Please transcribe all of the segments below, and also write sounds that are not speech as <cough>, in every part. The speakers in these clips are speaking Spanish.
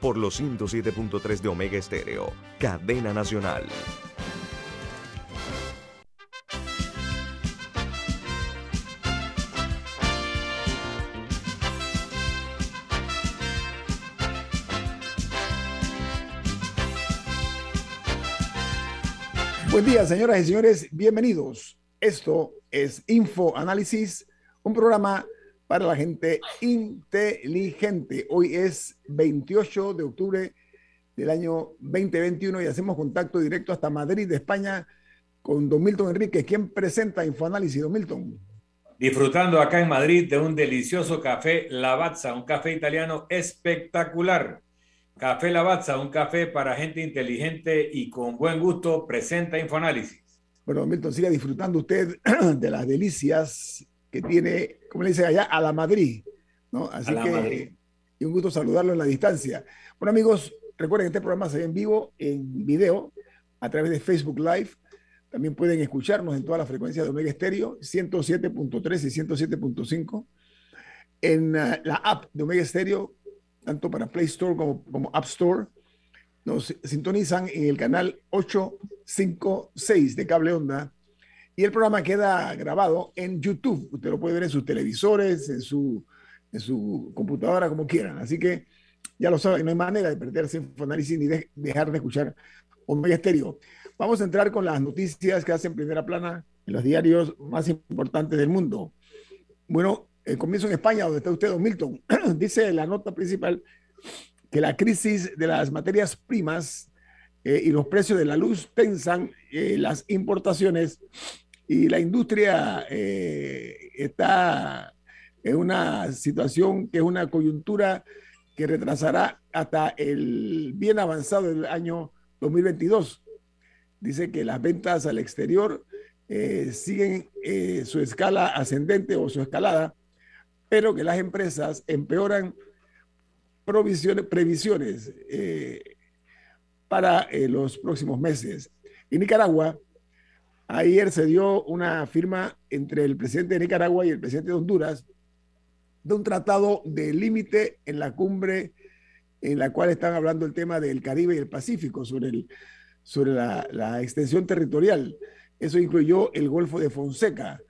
por los 107.3 de Omega Estéreo, cadena nacional. Buen día, señoras y señores, bienvenidos. Esto es Info Análisis, un programa para la gente inteligente. Hoy es 28 de octubre del año 2021 y hacemos contacto directo hasta Madrid, España, con Don Milton Enrique, quien presenta Infoanálisis. Don Milton. Disfrutando acá en Madrid de un delicioso café Lavazza, un café italiano espectacular. Café Lavazza, un café para gente inteligente y con buen gusto, presenta Infoanálisis. Bueno, Milton, siga disfrutando usted <clears throat> de las delicias que tiene, como le dicen allá, a la Madrid. ¿no? Así que, y un gusto saludarlo en la distancia. Bueno, amigos, recuerden que este programa se ve en vivo, en video, a través de Facebook Live. También pueden escucharnos en todas las frecuencias de Omega Estéreo, 107.3 y 107.5. En uh, la app de Omega Estéreo, tanto para Play Store como, como App Store, nos sintonizan en el canal 856 de Cable Onda y el programa queda grabado en YouTube. Usted lo puede ver en sus televisores, en su, en su computadora, como quieran. Así que ya lo saben, no hay manera de perderse en análisis ni de dejar de escuchar Omega Estéreo. Vamos a entrar con las noticias que hacen primera plana en los diarios más importantes del mundo. Bueno, el comienzo en España, donde está usted, Don Milton. <clears throat> Dice la nota principal que la crisis de las materias primas eh, y los precios de la luz tensan eh, las importaciones y la industria eh, está en una situación que es una coyuntura que retrasará hasta el bien avanzado del año 2022. Dice que las ventas al exterior siguen su escala ascendente o su escalada, pero que las empresas empeoran provisiones, previsiones para eh, los próximos meses. En Nicaragua, ayer se dio una firma entre el presidente de Nicaragua y el presidente de Honduras de un tratado de límite en la cumbre en la cual están hablando el tema del Caribe y el Pacífico, sobre, sobre la, la extensión territorial. Eso incluyó el Golfo de Fonseca.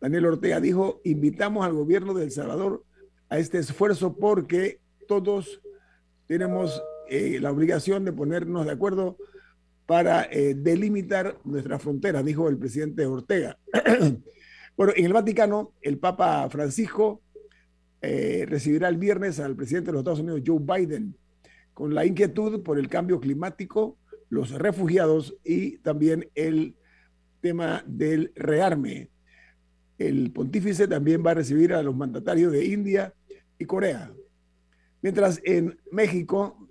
Daniel Ortega dijo, invitamos al gobierno de El Salvador a este esfuerzo porque todos tenemos eh, la obligación de ponernos de acuerdo para eh, delimitar nuestra frontera, dijo el presidente Ortega. <clears throat> bueno, en el Vaticano, el Papa Francisco eh, recibirá el viernes al presidente de los Estados Unidos, Joe Biden, con la inquietud por el cambio climático, los refugiados y también el tema del rearme. El pontífice también va a recibir a los mandatarios de India y Corea. Mientras en México,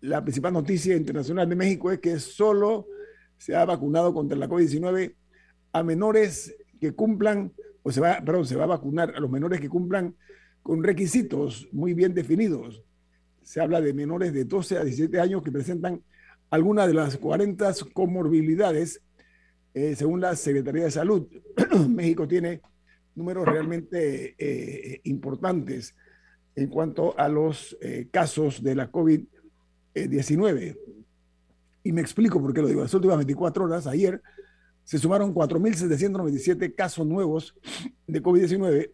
la principal noticia internacional de México es que solo se ha vacunado contra la COVID-19 a menores que cumplan, o se va, perdón, se va a vacunar a los menores que cumplan con requisitos muy bien definidos. Se habla de menores de 12 a 17 años que presentan alguna de las 40 comorbilidades, eh, según la Secretaría de Salud. <clears throat> México tiene números realmente eh, importantes en cuanto a los eh, casos de la COVID-19 19. Y me explico por qué lo digo. Las últimas 24 horas, ayer, se sumaron 4.797 casos nuevos de COVID-19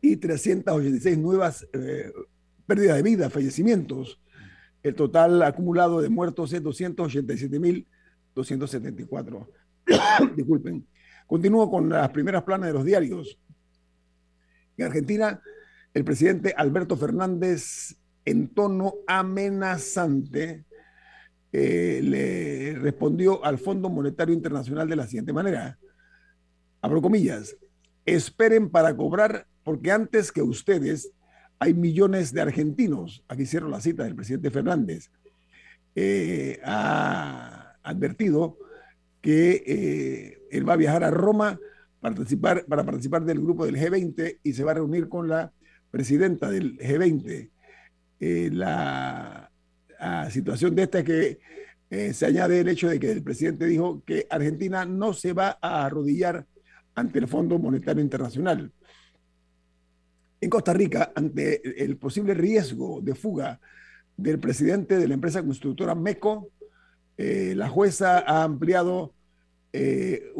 y 386 nuevas eh, pérdidas de vida, fallecimientos. El total acumulado de muertos es 287.274. <coughs> Disculpen. Continúo con las primeras planas de los diarios. En Argentina, el presidente Alberto Fernández en tono amenazante, eh, le respondió al Fondo Monetario Internacional de la siguiente manera, abro comillas, esperen para cobrar porque antes que ustedes hay millones de argentinos, aquí cierro la cita del presidente Fernández, eh, ha advertido que eh, él va a viajar a Roma participar, para participar del grupo del G20 y se va a reunir con la presidenta del G20. La, situación de esta es que se añade el hecho de que el presidente dijo que Argentina no se va a arrodillar ante el Fondo Monetario Internacional. En Costa Rica, ante el posible riesgo de fuga del presidente de la empresa constructora MECO, eh, la jueza ha ampliado eh,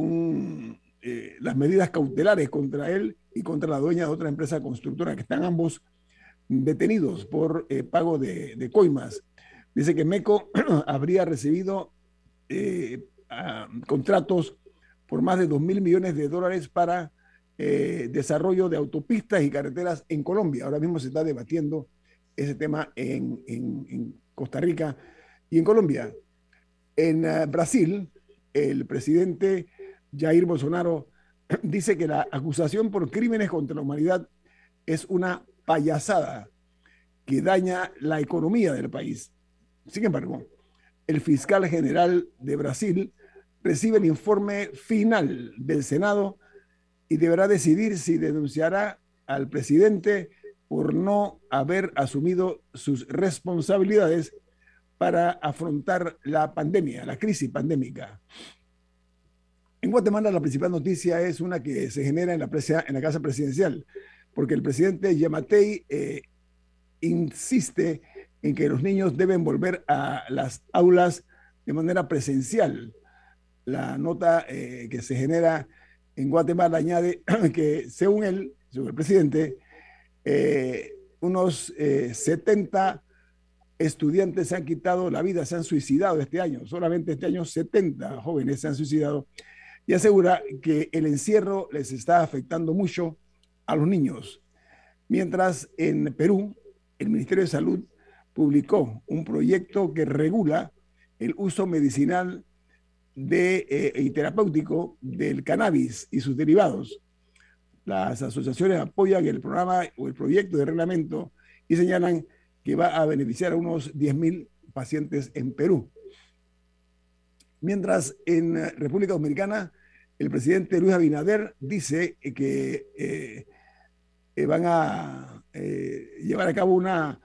eh, las medidas cautelares contra él y contra la dueña de otra empresa constructora, que están ambos detenidos por pago de, coimas. Dice que MECO <clears throat> habría recibido contratos por más de 2 mil millones de dólares para desarrollo de autopistas y carreteras en Colombia. Ahora mismo se está debatiendo ese tema en, Costa Rica y en Colombia. En eh, Brasil, el presidente Jair Bolsonaro <clears throat> dice que la acusación por crímenes contra la humanidad es una payasada que daña la economía del país. Sin embargo, el fiscal general de Brasil recibe el informe final del Senado y deberá decidir si denunciará al presidente por no haber asumido sus responsabilidades para afrontar la pandemia, la crisis pandémica. En Guatemala la principal noticia es una que se genera en la, en la Casa Presidencial, porque el presidente Yamatei eh, insiste en que los niños deben volver a las aulas de manera presencial. La nota eh, que se genera en Guatemala añade <clears throat> que, según él, según el presidente, eh, unos 70 eh, estudiantes se han quitado la vida, se han suicidado este año. Solamente este año 70 jóvenes se han suicidado y asegura que el encierro les está afectando mucho a los niños. Mientras en Perú, el Ministerio de Salud publicó un proyecto que regula el uso medicinal de, eh, y terapéutico del cannabis y sus derivados. Las asociaciones apoyan el programa o el proyecto de reglamento y señalan que va a beneficiar a unos 10.000 pacientes en Perú. Mientras en República Dominicana, el presidente Luis Abinader dice que eh, eh, van a eh, llevar a cabo una...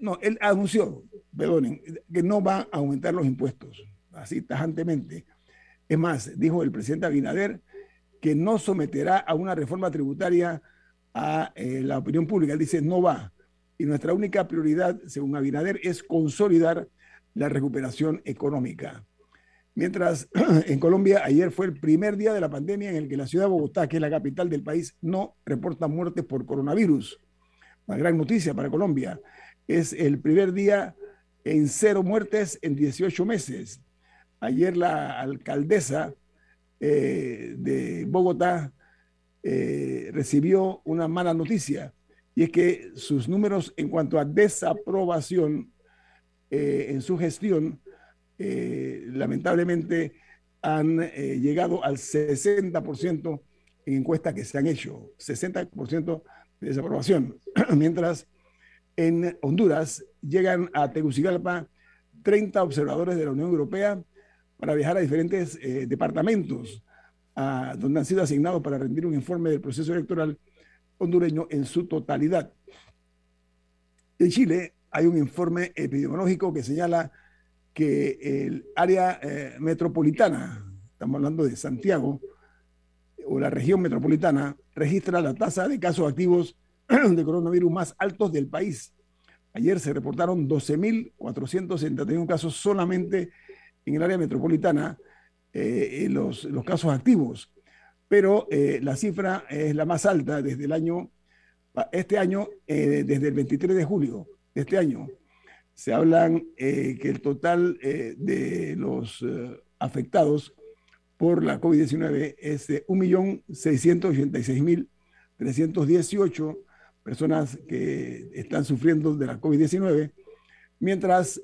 no, él anunció, perdonen, que no va a aumentar los impuestos, así tajantemente. Es más, dijo el presidente Abinader que no someterá a una reforma tributaria a eh, la opinión pública. Dice, no va. Y nuestra única prioridad, según Abinader, es consolidar la recuperación económica. Mientras <clears throat> en Colombia ayer fue el primer día de la pandemia en el que la ciudad de Bogotá, que es la capital del país, no reporta muertes por coronavirus. Una gran noticia para Colombia. Es el primer día en cero muertes en 18 meses. Ayer la alcaldesa eh, de Bogotá eh, recibió una mala noticia y es que sus números en cuanto a desaprobación eh, en su gestión lamentablemente han llegado al 60% en encuestas que se han hecho, 60% de desaprobación, <clears throat> mientras en Honduras llegan a Tegucigalpa 30 observadores de la Unión Europea para viajar a diferentes eh, departamentos donde han sido asignados para rendir un informe del proceso electoral hondureño en su totalidad. En Chile hay un informe epidemiológico que señala que el área eh, metropolitana, estamos hablando de Santiago, o la región metropolitana, registra la tasa de casos activos <clears throat> de coronavirus más altos del país. Ayer se reportaron 12.471 casos solamente en el área metropolitana eh, los, los, casos activos, pero eh, la cifra es la más alta desde el año, este año, eh, desde el 23 de julio de este año. Se hablan que el total de los afectados por la COVID-19 es de 1.686.318 personas que están sufriendo de la COVID-19, mientras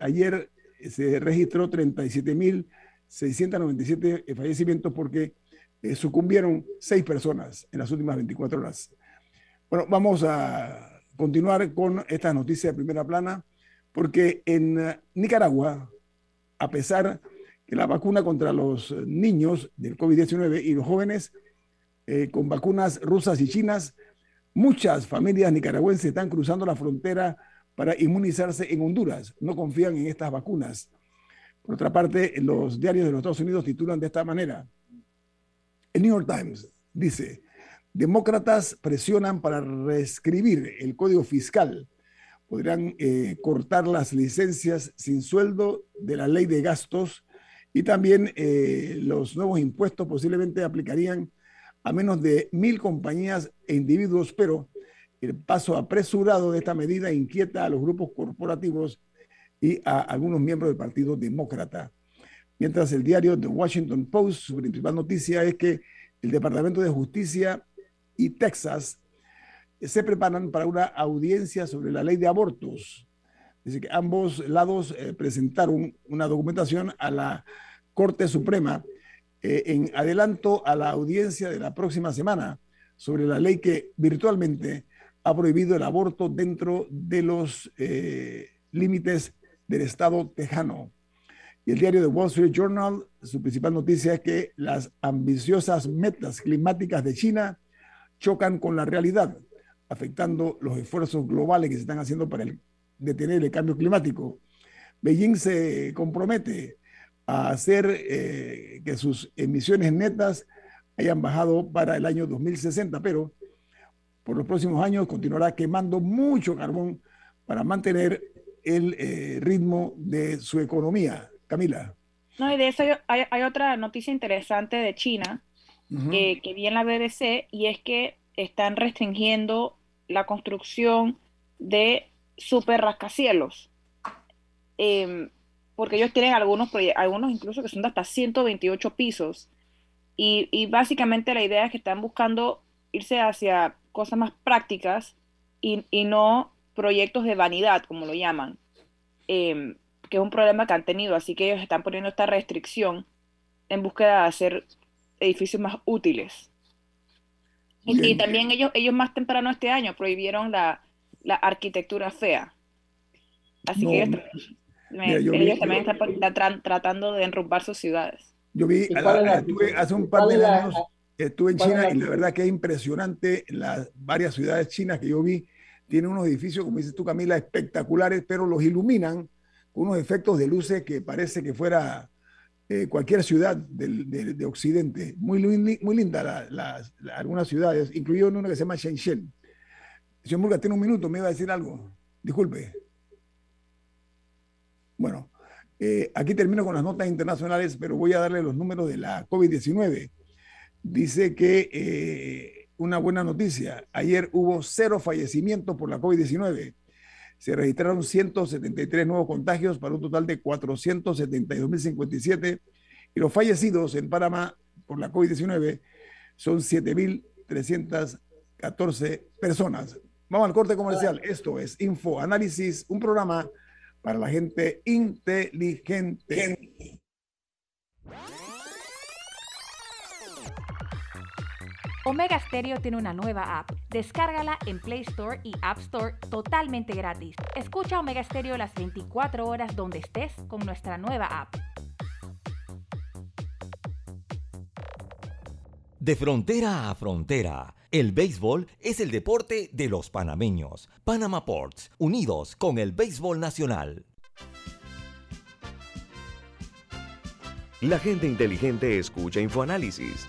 ayer se registró 37.697 fallecimientos porque eh, sucumbieron seis personas en las últimas 24 horas. Bueno, vamos a continuar con esta noticia de primera plana, porque en eh, Nicaragua, a pesar que la vacuna contra los niños del COVID-19 y los jóvenes eh, con vacunas rusas y chinas, muchas familias nicaragüenses están cruzando la frontera para inmunizarse en Honduras. No confían en estas vacunas. Por otra parte, los diarios de los Estados Unidos titulan de esta manera. El New York Times dice, demócratas presionan para reescribir el código fiscal. Podrían eh, cortar las licencias sin sueldo de la ley de gastos y también eh, los nuevos impuestos posiblemente aplicarían a menos de mil compañías e individuos, pero el paso apresurado de esta medida inquieta a los grupos corporativos y a algunos miembros del Partido Demócrata. Mientras el diario The Washington Post, su principal noticia es que el Departamento de Justicia y Texas se preparan para una audiencia sobre la ley de abortos. Dice que ambos lados eh, presentaron una documentación a la Corte Suprema eh, en adelanto a la audiencia de la próxima semana sobre la ley que virtualmente ha prohibido el aborto dentro de los eh, límites del estado tejano. Y el diario The Wall Street Journal, su principal noticia es que las ambiciosas metas climáticas de China chocan con la realidad, afectando los esfuerzos globales que se están haciendo para detener el cambio climático. Beijing se compromete a hacer eh, que sus emisiones netas hayan bajado para el año 2060, pero por los próximos años continuará quemando mucho carbón para mantener el eh, ritmo de su economía. Camila. No, y de eso hay, hay otra noticia interesante de China que, que vi en la BBC y es que están restringiendo la construcción de super rascacielos. Em, porque ellos tienen algunos, algunos incluso que son de hasta 128 pisos. Y, básicamente la idea es que están buscando irse hacia cosas más prácticas y, y no proyectos de vanidad, como lo llaman, em, que es un problema que han tenido. Así que ellos están poniendo esta restricción en búsqueda de hacer edificios más útiles. Y, también ellos, ellos más temprano este año prohibieron la, la arquitectura fea. Así que ellos, también están tratando de enrumbar sus ciudades. Yo vi, hace un par de años, estuve en China y la verdad que es impresionante las varias ciudades chinas que yo vi. Tienen unos edificios, como dices tú, Camila, espectaculares, pero los iluminan con unos efectos de luces que parece que fuera eh, cualquier ciudad de, Occidente. Muy, muy linda algunas ciudades, incluido una que se llama Shenzhen. Señor Murga, tiene un minuto, me iba a decir algo. Disculpe. Bueno, eh, aquí termino con las notas internacionales, pero voy a darle los números de la COVID-19. Dice que eh, una buena noticia. Ayer hubo cero fallecimientos por la COVID-19 se registraron 173 nuevos contagios para un total de 472.057 y los fallecidos en Panamá por la COVID-19 son 7.314 personas. Vamos al corte comercial. Esto es Info Análisis, un programa para la gente inteligente. Omega Stereo tiene una nueva app. Descárgala en Play Store y App Store totalmente gratis. Escucha Omega Stereo las 24 horas donde estés con nuestra nueva app. De frontera a frontera, el béisbol es el deporte de los panameños. Panama Ports, unidos con el béisbol nacional. La gente inteligente escucha InfoAnálisis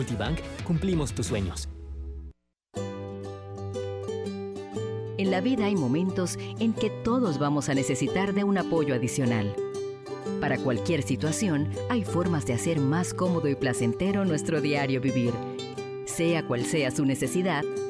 Multibank cumplimos tus sueños. En la vida hay momentos en que todos vamos a necesitar de un apoyo adicional. Para cualquier situación, hay formas de hacer más cómodo y placentero nuestro diario vivir. Sea cual sea su necesidad,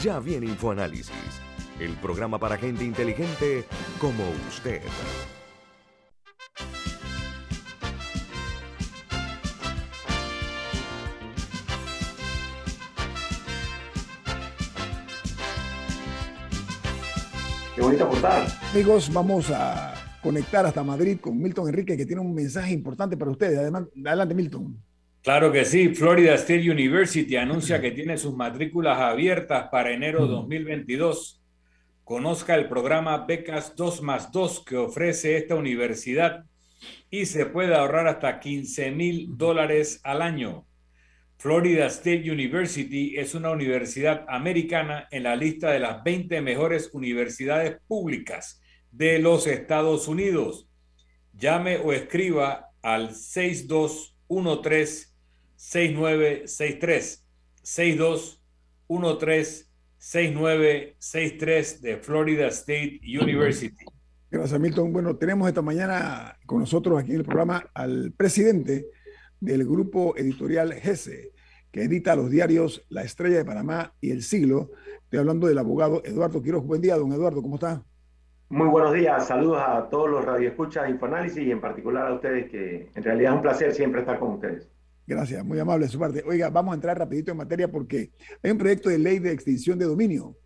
Ya viene InfoAnálisis, el programa para gente inteligente como usted. Qué bonita portada. Amigos, vamos a conectar hasta Madrid con Milton Enrique, que tiene un mensaje importante para ustedes. Además, adelante, Milton. Claro que sí, Florida State University anuncia que tiene sus matrículas abiertas para enero 2022. Conozca el programa Becas 2 más 2 que ofrece esta universidad y se puede ahorrar hasta 15 mil dólares al año. Florida State University es una universidad americana en la lista de las 20 mejores universidades públicas de los Estados Unidos. Llame o escriba al 6213 6963 6213 6963 de Florida State University. Gracias, Milton. Bueno, tenemos esta mañana con nosotros aquí en el programa al presidente del grupo editorial GESE, que edita los diarios La Estrella de Panamá y El Siglo. Estoy hablando del abogado Eduardo Quiroz. Buen día, don Eduardo, ¿cómo está? Muy buenos días, saludos a todos los radioescuchas de Infoanálisis y en particular a ustedes, que en realidad es un placer siempre estar con ustedes. Gracias, muy amable de su parte. Oiga, vamos a entrar rapidito en materia porque hay un proyecto de ley de extinción de dominio,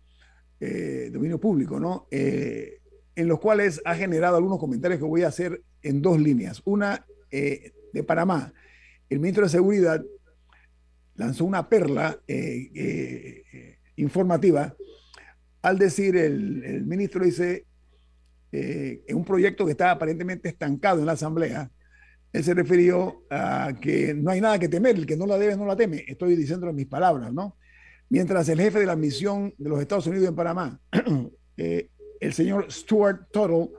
eh, dominio público, ¿no? Eh, en los cuales ha generado algunos comentarios que voy a hacer en dos líneas. Una eh, de Panamá. El ministro de Seguridad lanzó una perla informativa al decir, el, el ministro dice, en un proyecto que está aparentemente estancado en la Asamblea, él se refirió a que no hay nada que temer, el que no la debe no la teme. Estoy diciendo en mis palabras, ¿no? Mientras el jefe de la misión de los Estados Unidos en Panamá, <clears throat> eh, el señor Stuart Tuttle,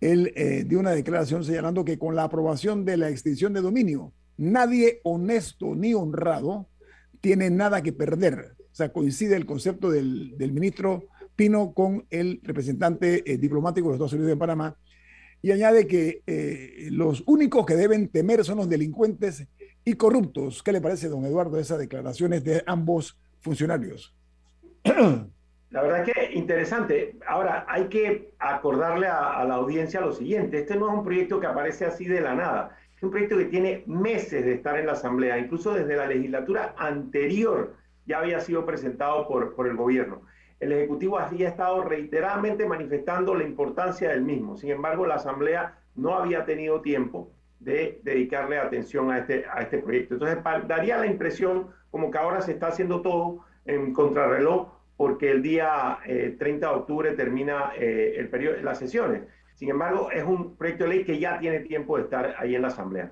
él eh, dio una declaración señalando que con la aprobación de la extinción de dominio, nadie honesto ni honrado tiene nada que perder. O sea, coincide el concepto del, ministro Pino con el representante eh, diplomático de los Estados Unidos en Panamá, y añade que eh, los únicos que deben temer son los delincuentes y corruptos. ¿Qué le parece, don Eduardo, esas declaraciones de ambos funcionarios? La verdad es que interesante. Ahora, hay que acordarle a, la audiencia lo siguiente. Este no es un proyecto que aparece así de la nada. Es un proyecto que tiene meses de estar en la Asamblea. Incluso desde la legislatura anterior ya había sido presentado por, por el gobierno el Ejecutivo había estado reiteradamente manifestando la importancia del mismo. Sin embargo, la Asamblea no había tenido tiempo de dedicarle atención a este, a este proyecto. Entonces, daría la impresión como que ahora se está haciendo todo en contrarreloj porque el día 30 eh, de octubre termina eh, el periodo, las sesiones. Sin embargo, es un proyecto de ley que ya tiene tiempo de estar ahí en la Asamblea.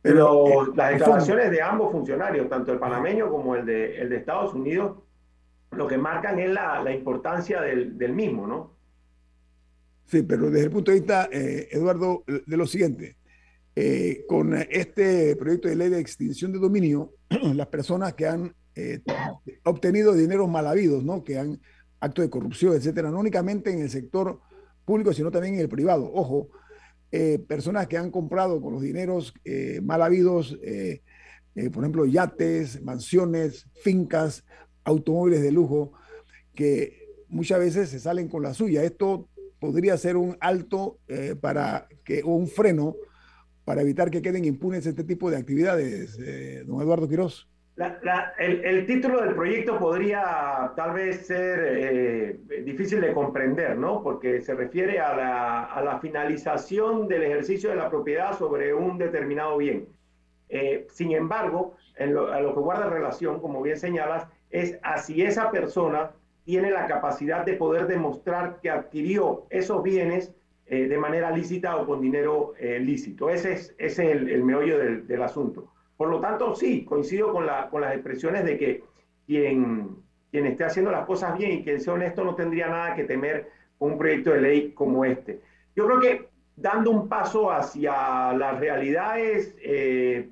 Pero eh, las declaraciones de ambos funcionarios, tanto el panameño como el de, el de Estados Unidos, lo que marcan es la, importancia del, mismo, ¿no? Sí, pero desde el punto de vista, eh, Eduardo, de lo siguiente, eh, con este proyecto de ley de extinción de dominio, <clears throat> las personas que han eh, obtenido dinero mal habidos, ¿no? que han actos de corrupción, etcétera, no únicamente en el sector público, sino también en el privado. Ojo, personas que han comprado con los dineros mal habidos, por ejemplo, yates, mansiones, fincas, automóviles de lujo que muchas veces se salen con la suya. Esto podría ser un alto eh, para que, o un freno para evitar que queden impunes este tipo de actividades, eh, don Eduardo Quiroz. el, título del proyecto podría tal vez ser eh, difícil de comprender, ¿no? Porque se refiere a la, a la, finalización del ejercicio de la propiedad sobre un determinado bien. Eh, sin embargo, en lo, a lo que guarda relación, como bien señalas, es a si esa persona tiene la capacidad de poder demostrar que adquirió esos bienes eh, de manera lícita o con dinero eh, lícito. Ese es, ese es el, meollo del, del, asunto. Por lo tanto, sí, coincido con, la, con las expresiones de que quien, quien esté haciendo las cosas bien y quien sea honesto no tendría nada que temer un proyecto de ley como este. Yo creo que dando un paso hacia las realidades eh,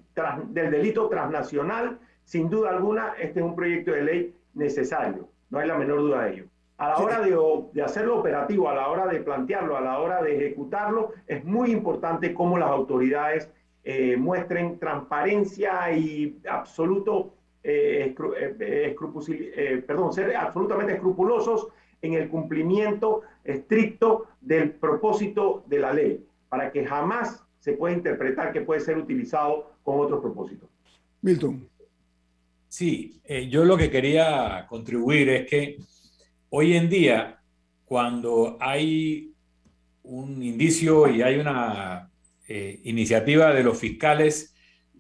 del delito transnacional, sin duda alguna, este es un proyecto de ley necesario, no hay la menor duda de ello. A la hora de, de, hacerlo operativo, a la hora de plantearlo, a la hora de ejecutarlo, es muy importante cómo las autoridades eh, muestren transparencia y absoluto, eh, eh, perdón, ser absolutamente escrupulosos en el cumplimiento estricto del propósito de la ley, para que jamás se pueda interpretar que puede ser utilizado con otros propósitos. Milton. Sí, eh, yo lo que quería contribuir es que hoy en día, cuando hay un indicio y hay una eh, iniciativa de los fiscales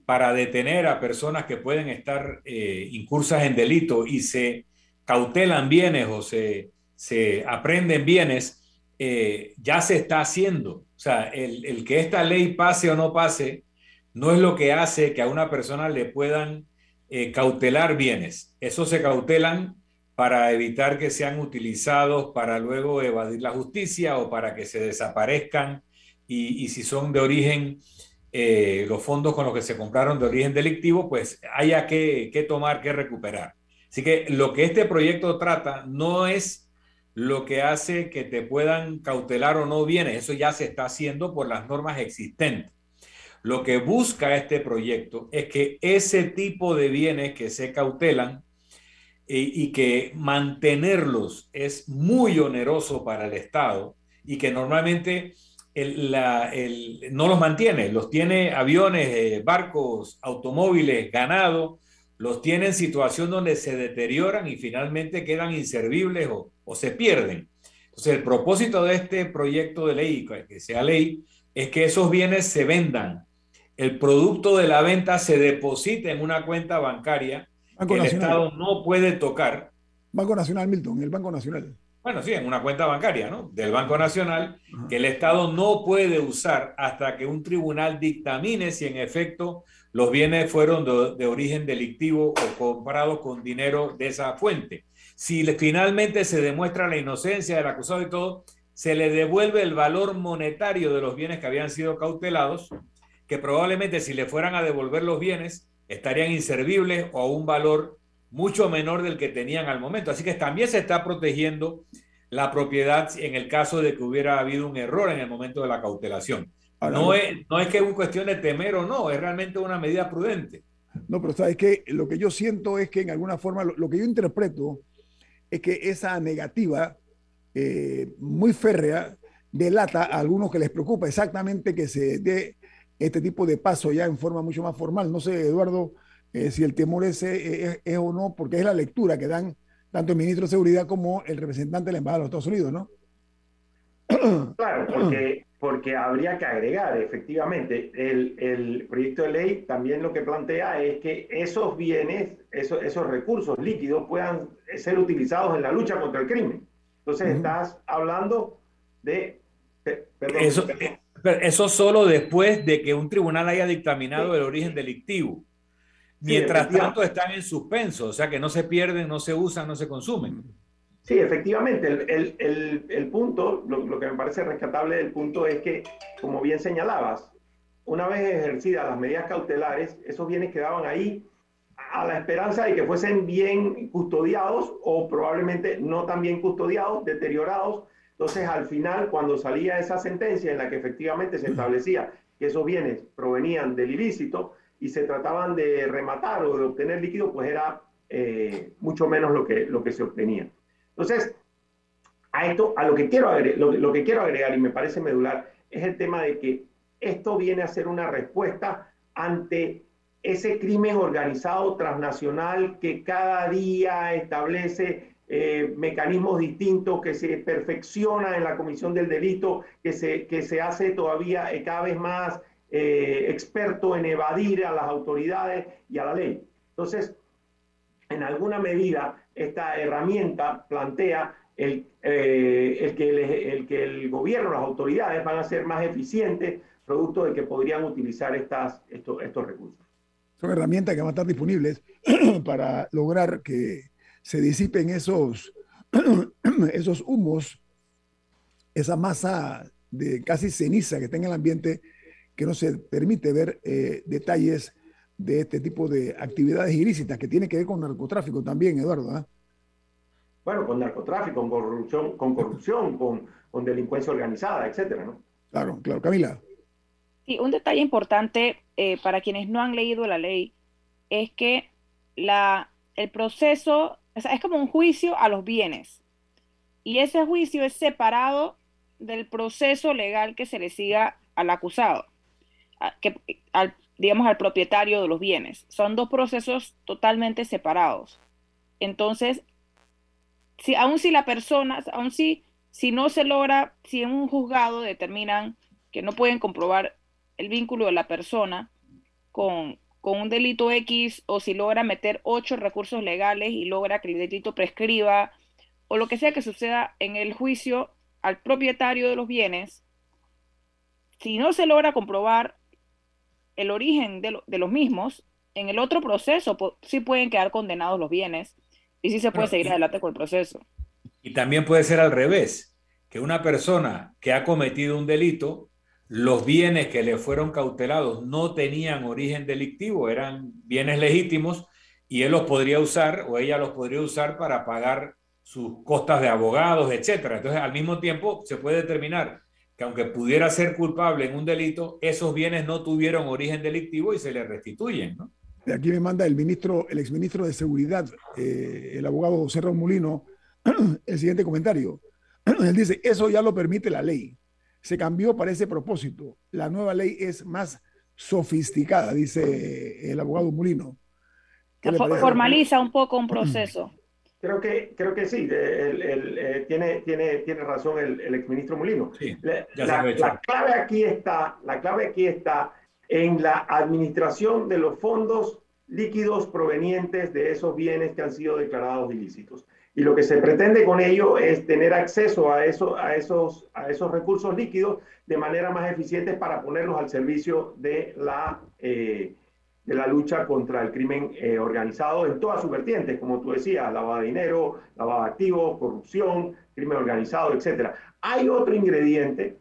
para detener a personas que pueden estar eh, incursas en delito y se cautelan bienes o se se aprenden bienes, ya se está haciendo. O sea, el, que esta ley pase o no pase, no es lo que hace que a una persona le puedan eh, cautelar bienes. Eso se cautelan para evitar que sean utilizados para luego evadir la justicia o para que se desaparezcan y, si son de origen, eh, los fondos con los que se compraron de origen delictivo, pues haya que, que tomar, que recuperar. Así que lo que este proyecto trata no es lo que hace que te puedan cautelar o no bienes. Eso ya se está haciendo por las normas existentes. Lo que busca este proyecto es que ese tipo de bienes que se cautelan eh, y, que mantenerlos es muy oneroso para el Estado y que normalmente no los mantiene, los tiene aviones, eh, barcos, automóviles, ganado, los tiene en situación donde se deterioran y finalmente quedan inservibles o, o se pierden. Entonces, el propósito de este proyecto de ley, que sea ley, es que esos bienes se vendan. El producto de la venta se deposite en una cuenta bancaria que el Estado no puede tocar. Banco Nacional, Milton, el Banco Nacional. Bueno, sí, en una cuenta bancaria, ¿no? Del Banco Nacional, que el Estado no puede usar hasta que un tribunal dictamine si en efecto los bienes fueron de, de origen delictivo o comprados con dinero de esa fuente. Si finalmente se demuestra la inocencia del acusado y todo, se le devuelve el valor monetario de los bienes que habían sido cautelados, que probablemente si le fueran a devolver los bienes estarían inservibles o a un valor mucho menor del que tenían al momento. Así que también se está protegiendo la propiedad en el caso de que hubiera habido un error en el momento de la cautelación. no, es, no es que es una cuestión de temer o no, es realmente una medida prudente. No, pero sabes que lo que yo siento es que en alguna forma, lo que yo interpreto es que esa negativa eh, muy férrea delata a algunos que les preocupa exactamente que se dé este tipo de paso ya en forma mucho más formal. No sé, Eduardo, eh, si el temor ese es, o no, porque es la lectura que dan tanto el ministro de Seguridad como el representante de la Embajada de los Estados Unidos, ¿no? <coughs> Claro, porque, porque habría que agregar, efectivamente, el, el, proyecto de ley también lo que plantea es que esos bienes, esos, esos recursos líquidos puedan ser utilizados en la lucha contra el crimen. Entonces, estás hablando de... eso, eso solo después de que un tribunal haya dictaminado el origen delictivo. Mientras tanto están en suspenso, o sea que no se pierden, no se usan, no se consumen. Sí, efectivamente. El, el, el, punto, lo, lo, que me parece rescatable del punto es que, como bien señalabas, una vez ejercidas las medidas cautelares, esos bienes quedaban ahí a la esperanza de que fuesen bien custodiados o probablemente no tan bien custodiados, deteriorados. Entonces, al final, cuando salía esa sentencia en la que efectivamente se establecía que esos bienes provenían del ilícito y se trataban de rematar o de obtener líquido, pues era eh, mucho menos lo que, lo que se obtenía. Entonces, a esto, a lo que, quiero agregar, lo, que quiero agregar y me parece medular, es el tema de que esto viene a ser una respuesta ante ese crimen organizado transnacional que cada día establece eh, mecanismos distintos, que se perfecciona en la comisión del delito, que se, que se hace todavía eh, cada vez más eh, experto en evadir a las autoridades y a la ley. Entonces, en alguna medida, esta herramienta plantea el, eh, el, que el, el, que el gobierno, las autoridades van a ser más eficientes, producto de que podrían utilizar estas, estos, estos recursos. Son herramientas que van a estar disponibles <clears throat> para lograr que se disipen esos, <clears throat> esos humos, esa masa de casi ceniza que está en el ambiente que no se permite ver eh, detalles de este tipo de actividades ilícitas que tiene que ver con narcotráfico también, Eduardo. ¿eh? Bueno, con narcotráfico, con corrupción, con, corrupción, con, con delincuencia organizada, etcétera, ¿no? Claro, claro. Camila. Sí, un detalle importante eh, para quienes no han leído la ley es que la, el proceso es como un juicio a los bienes. Y ese juicio es separado del proceso legal que se le siga al acusado, que, al, digamos al propietario de los bienes. Son dos procesos totalmente separados. Entonces, si, aun si la persona, aun si, si no se logra, si en un juzgado determinan que no pueden comprobar el vínculo de la persona con, con un delito X o si logra meter ocho recursos legales y logra que el delito prescriba o lo que sea que suceda en el juicio al propietario de los bienes, si no se logra comprobar el origen de, de los mismos, en el otro proceso sí pueden quedar condenados los bienes y sí se puede seguir adelante con el proceso. Y también puede ser al revés, que una persona que ha cometido un delito los bienes que le fueron cautelados no tenían origen delictivo, eran bienes legítimos y él los podría usar o ella los podría usar para pagar sus costas de abogados, etcétera. Entonces, al mismo tiempo, se puede determinar que aunque pudiera ser culpable en un delito, esos bienes no tuvieron origen delictivo y se le restituyen. Aquí me manda el ministro, el exministro de Seguridad, eh, el abogado Cerro Molino, <clears throat> el siguiente comentario. <clears throat> Él dice, eso ya lo permite la ley se cambió para ese propósito. La nueva ley es más sofisticada, dice el abogado Mulino. Formaliza un poco un proceso. Creo que, creo que sí, eh, tiene, tiene, tiene razón el, el exministro Mulino. la, la, clave aquí está, la clave aquí está en la administración de los fondos líquidos provenientes de esos bienes que han sido declarados ilícitos y lo que se pretende con ello es tener acceso a, eso, a, esos, a esos recursos líquidos de manera más eficiente para ponerlos al servicio de la, eh, de la lucha contra el crimen eh, organizado en todas sus vertientes, como tú decías, lavado de dinero, lavado de activos, corrupción, crimen organizado, etc. Hay otro ingrediente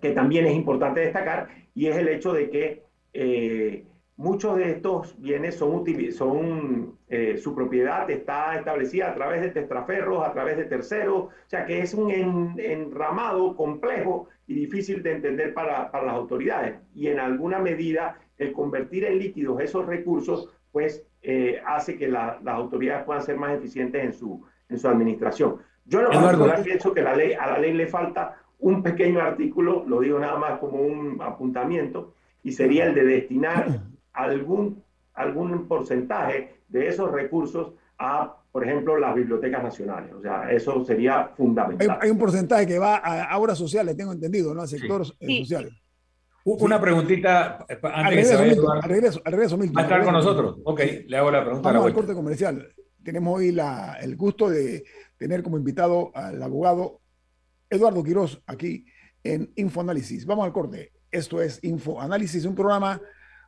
que también es importante destacar y es el hecho de que eh, muchos de estos bienes son, son eh, su propiedad está establecida a través de testraferros, a través de terceros, o sea que es un enramado complejo y difícil de entender para, para, las autoridades. Y en alguna medida el convertir en líquidos esos recursos, pues eh, hace que las autoridades puedan ser más eficientes en su, en su administración. Yo en lo particular pienso que la ley, a la ley le falta un pequeño artículo, lo digo nada más como un apuntamiento, y sería el de destinar algún, algún porcentaje de esos recursos a, por ejemplo, las bibliotecas nacionales. O sea, eso sería fundamental. Hay, un porcentaje que va a obras sociales, tengo entendido, ¿no? A sectores eh, sociales. Una preguntita eh, antes al regreso, al regreso, al regreso, ¿Va a estar con nosotros? Ok, le hago la pregunta. Vamos al corte comercial. Tenemos hoy la, el gusto de tener como invitado al abogado Eduardo Quiroz aquí en Infoanálisis. Vamos al corte. Esto es Infoanálisis, un programa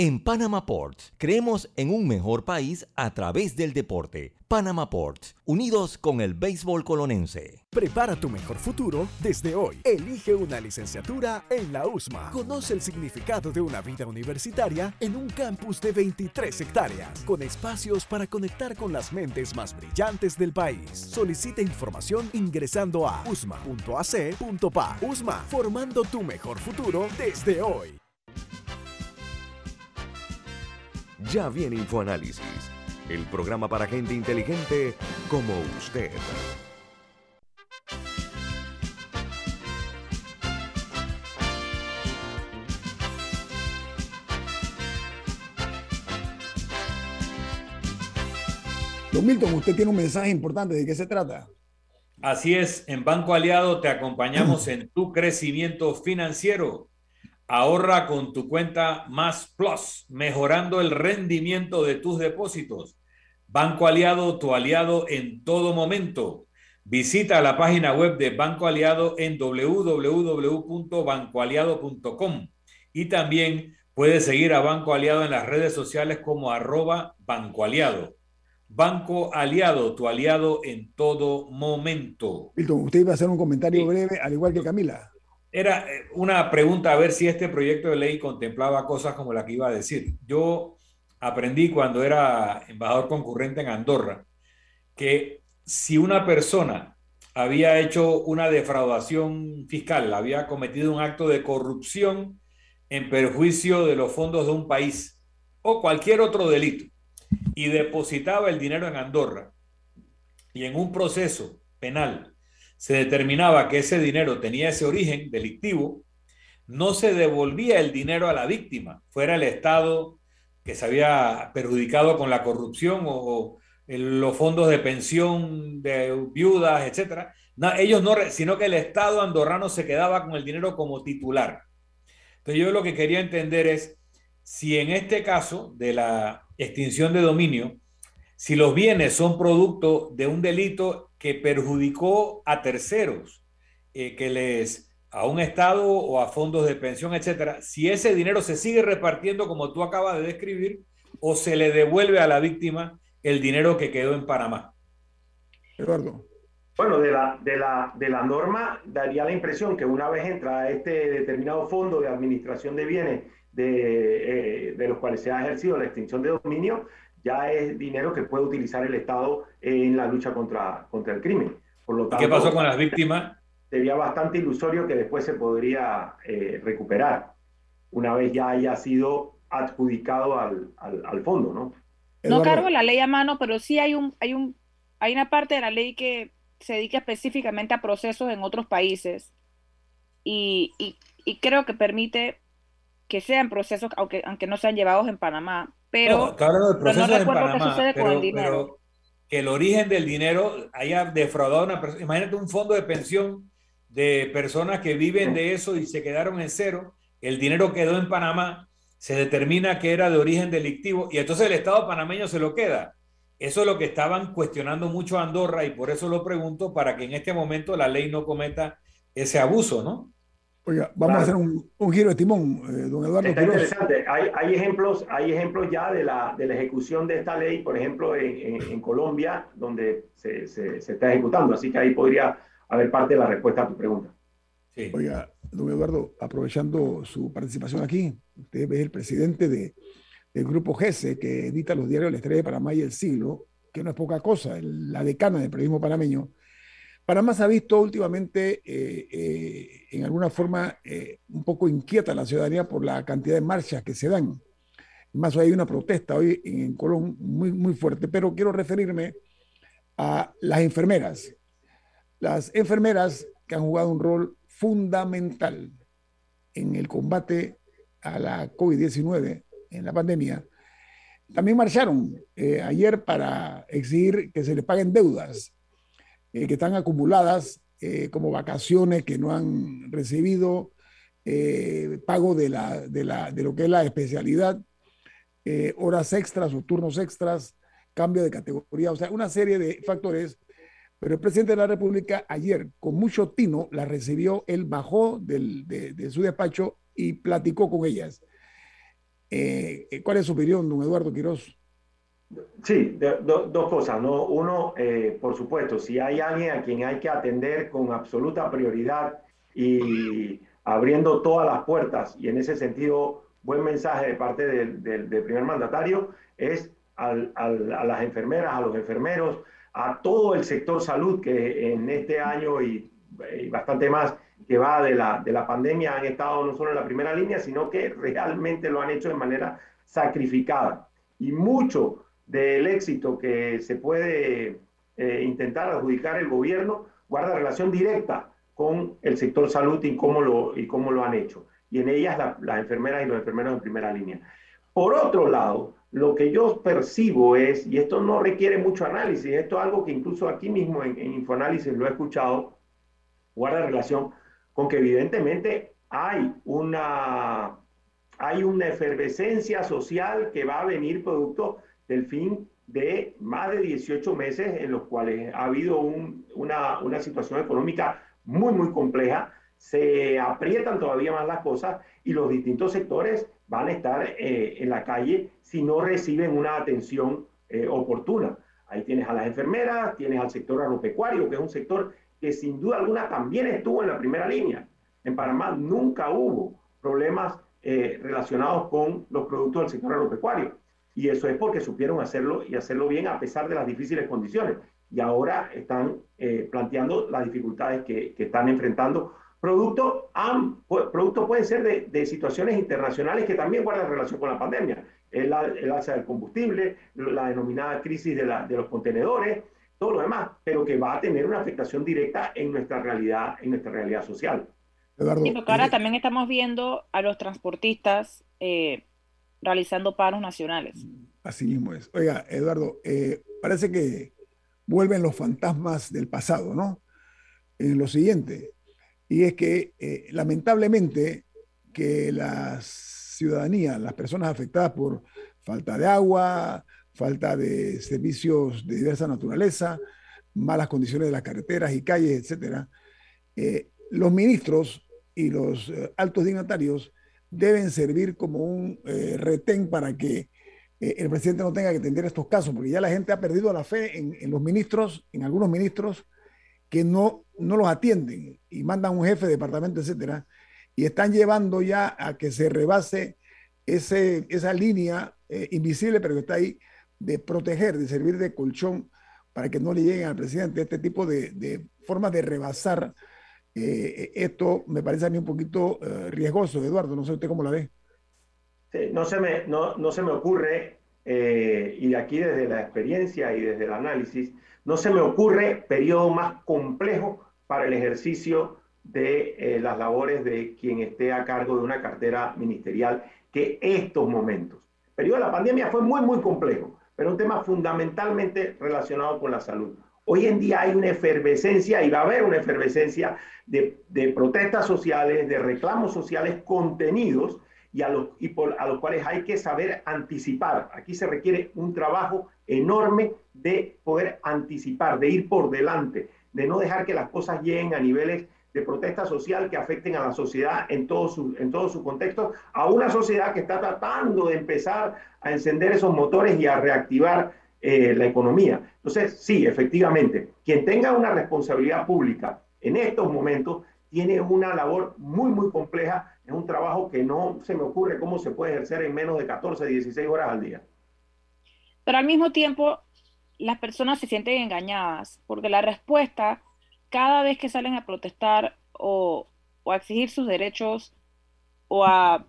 En Panama Ports creemos en un mejor país a través del deporte. Panama Ports, unidos con el béisbol colonense. Prepara tu mejor futuro desde hoy. Elige una licenciatura en la USMA. Conoce el significado de una vida universitaria en un campus de 23 hectáreas, con espacios para conectar con las mentes más brillantes del país. Solicita información ingresando a usma.ac.pa. USMA, formando tu mejor futuro desde hoy. Ya viene InfoAnálisis, el programa para gente inteligente como usted. Don Milton, usted tiene un mensaje importante. ¿De qué se trata? Así es, en Banco Aliado te acompañamos <clears throat> en tu crecimiento financiero. Ahorra con tu cuenta Más Plus, mejorando el rendimiento de tus depósitos. Banco Aliado, tu aliado en todo momento. Visita la página web de Banco Aliado en www.bancoaliado.com y también puedes seguir a Banco Aliado en las redes sociales como arroba Banco Aliado. Banco Aliado, tu aliado en todo momento. Milton, usted iba a hacer un comentario breve, al igual que Camila. Era eh, una pregunta a ver si este proyecto de ley contemplaba cosas como la que iba a decir. Yo aprendí cuando era embajador concurrente en Andorra que si una persona había hecho una defraudación fiscal, había cometido un acto de corrupción en perjuicio de los fondos de un país o cualquier otro delito y depositaba el dinero en Andorra y en un proceso penal se determinaba que ese dinero tenía ese origen delictivo, no se devolvía el dinero a la víctima, fuera el Estado que se había perjudicado con la corrupción o, los fondos de pensión de viudas, etcétera. ellos no, sino que el Estado andorrano se quedaba con el dinero como titular. Entonces yo lo que quería entender es si en este caso de la extinción de dominio, si los bienes son producto de un delito que perjudicó a terceros, eh, que les a un Estado o a fondos de pensión, etcétera, si ese dinero se sigue repartiendo como tú acabas de describir o se le devuelve a la víctima el dinero que quedó en Panamá. Eduardo. Bueno, de la, de, la, de la norma daría la impresión que una vez entra a este determinado fondo de administración de bienes de, eh, de los cuales se ha ejercido la extinción de dominio, ya es dinero que puede utilizar el Estado en la lucha contra, contra el crimen. Por lo tanto, ¿Qué pasó con las víctimas? Sería bastante ilusorio que después se podría eh, recuperar una vez ya haya sido adjudicado al, al, al fondo, ¿no? No cargo la ley a mano, pero sí hay un, hay un, hay una parte de la ley que se dedica específicamente a procesos en otros países y, y, y creo que permite que sean procesos, aunque, aunque no sean llevados en Panamá, pero no, claro, el proceso Panamá, pero, el dinero. que el origen del dinero haya defraudado a una persona. Imagínate un fondo de pensión de personas que viven de eso y se quedaron en cero, el dinero quedó en Panamá, se determina que era de origen delictivo y entonces el Estado panameño se lo queda. Eso es lo que estaban cuestionando mucho a Andorra y por eso lo pregunto para que en este momento la ley no cometa ese abuso, ¿no? Oiga, vamos a hacer un, giro de timón, eh, don Eduardo. Está interesante. Hay, hay, ejemplos, hay ejemplos ya de la, de la ejecución de esta ley, por ejemplo, en, en, Colombia, donde se, se, se, está ejecutando. Así que ahí podría haber parte de la respuesta a tu pregunta. Sí. Oiga, don Eduardo, aprovechando su participación aquí, usted es el presidente de, del grupo GESE, que edita los diarios La Estrella de Panamá y El Siglo, que no es poca cosa, la decana del periodismo panameño. Panamá se ha visto últimamente eh, eh, en alguna forma eh, un poco inquieta la ciudadanía por la cantidad de marchas que se dan. Más hay una protesta hoy en Colón muy, muy fuerte, pero quiero referirme a las enfermeras. Las enfermeras que han jugado un rol fundamental en el combate a la COVID-19, en la pandemia, también marcharon ayer para exigir que se les paguen deudas eh, que están acumuladas eh, como vacaciones que no han recibido, eh, pago de, la, de, la, de, lo que es la especialidad, horas extras o turnos extras, cambio de categoría, o sea, una serie de factores. Pero el presidente de la República ayer, con mucho tino, la recibió, él bajó del, de, de su despacho y platicó con ellas. ¿Cuál es su opinión, don Eduardo Quiroz? Sí, dos cosas. ¿no? Uno, por supuesto, si hay alguien a quien hay que atender con absoluta prioridad y abriendo todas las puertas, y en ese sentido, buen mensaje de parte del, del, primer mandatario, es al, al, a las enfermeras, a los enfermeros, a todo el sector salud que en este año y, y bastante más que va de la, de la pandemia han estado no solo en la primera línea, sino que realmente lo han hecho de manera sacrificada. Y mucho del éxito que se puede eh, intentar adjudicar el gobierno guarda relación directa con el sector salud y cómo lo, y cómo lo han hecho. Y en ellas las enfermeras y los enfermeros en primera línea. Por otro lado, lo que yo percibo es, y esto no requiere mucho análisis, esto es algo que incluso aquí mismo en, en Infoanálisis lo he escuchado, guarda relación con que evidentemente hay una, hay una efervescencia social que va a venir producto del fin de más de 18 meses en los cuales ha habido una, una situación económica muy, muy compleja, se aprietan todavía más las cosas y los distintos sectores van a estar eh, en la calle si no reciben una atención eh, oportuna. Ahí tienes a las enfermeras, tienes al sector agropecuario, que es un sector que sin duda alguna también estuvo en la primera línea. En Panamá nunca hubo problemas eh, relacionados con los productos del sector agropecuario. Y eso es porque supieron hacerlo y hacerlo bien a pesar de las difíciles condiciones. Y ahora están planteando las dificultades que, que están enfrentando Producto, producto pueden ser de, de, situaciones internacionales que también guardan relación con la pandemia. El, el alza del combustible, la denominada crisis de, la, de, los contenedores, todo lo demás, pero que va a tener una afectación directa en nuestra realidad, en nuestra realidad social. Eduardo, y ahora eh, también estamos viendo a los transportistas eh, realizando paros nacionales. Así mismo es. Oiga, Eduardo, eh, parece que vuelven los fantasmas del pasado, ¿no? En lo siguiente, y es que eh, lamentablemente que la ciudadanía, las personas afectadas por falta de agua, falta de servicios de diversa naturaleza, malas condiciones de las carreteras y calles, etcétera, eh, los ministros y los altos dignatarios deben servir como un retén para que el presidente no tenga que atender estos casos, porque ya la gente ha perdido la fe en, en los ministros, en algunos ministros, que no, no los atienden y mandan un jefe de departamento, etcétera, y están llevando ya a que se rebase ese, esa línea eh, invisible, pero que está ahí, de proteger, de servir de colchón para que no le lleguen al presidente este tipo de, de formas de rebasar. Eh, esto me parece a mí un poquito eh, riesgoso, Eduardo, no sé usted cómo la ve. no, se me, no, no se me ocurre, y de aquí desde la experiencia y desde el análisis, no se me ocurre periodo más complejo para el ejercicio de eh, las labores de quien esté a cargo de una cartera ministerial que estos momentos. El periodo de la pandemia fue muy, muy complejo, pero un tema fundamentalmente relacionado con la salud. Hoy en día hay una efervescencia y va a haber una efervescencia de, protestas sociales, de reclamos sociales contenidos y, a los, cuales hay que saber anticipar. Aquí se requiere un trabajo enorme de poder anticipar, de ir por delante, de no dejar que las cosas lleguen a niveles de protesta social que afecten a la sociedad en todo su contexto, a una sociedad que está tratando de empezar a encender esos motores y a reactivar eh, la economía. Entonces, sí, efectivamente, quien tenga una responsabilidad pública en estos momentos tiene una labor muy, muy compleja, es un trabajo que no se me ocurre cómo se puede ejercer en menos de 14, 16 horas al día. Pero al mismo tiempo, las personas se sienten engañadas, porque la respuesta, cada vez que salen a protestar o, a exigir sus derechos o a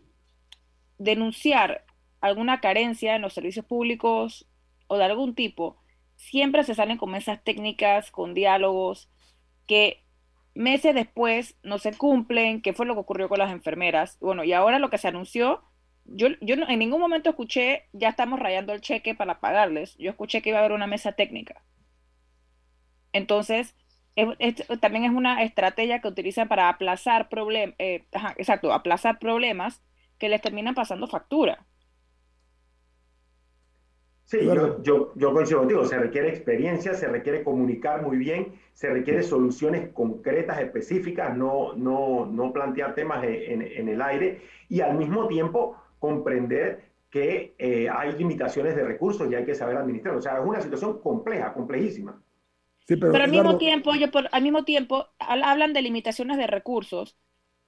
denunciar alguna carencia en los servicios públicos o de algún tipo, siempre se salen con mesas técnicas, con diálogos que meses después no se cumplen, qué fue lo que ocurrió con las enfermeras. Bueno, y ahora lo que se anunció yo, yo en ningún momento escuché, ya estamos rayando el cheque para pagarles. Yo escuché que iba a haber una mesa técnica. Entonces, también es una estrategia que utilizan para aplazar problemas, eh, exacto, aplazar problemas que les terminan pasando factura. Sí, yo, yo, yo, coincido contigo, se requiere experiencia, se requiere comunicar muy bien, se requiere soluciones concretas, específicas, no, no, no plantear temas en, en el aire y al mismo tiempo comprender que eh, hay limitaciones de recursos y hay que saber administrar. O sea, es una situación compleja, complejísima. pero, al mismo tiempo, yo al mismo tiempo hablan de limitaciones de recursos,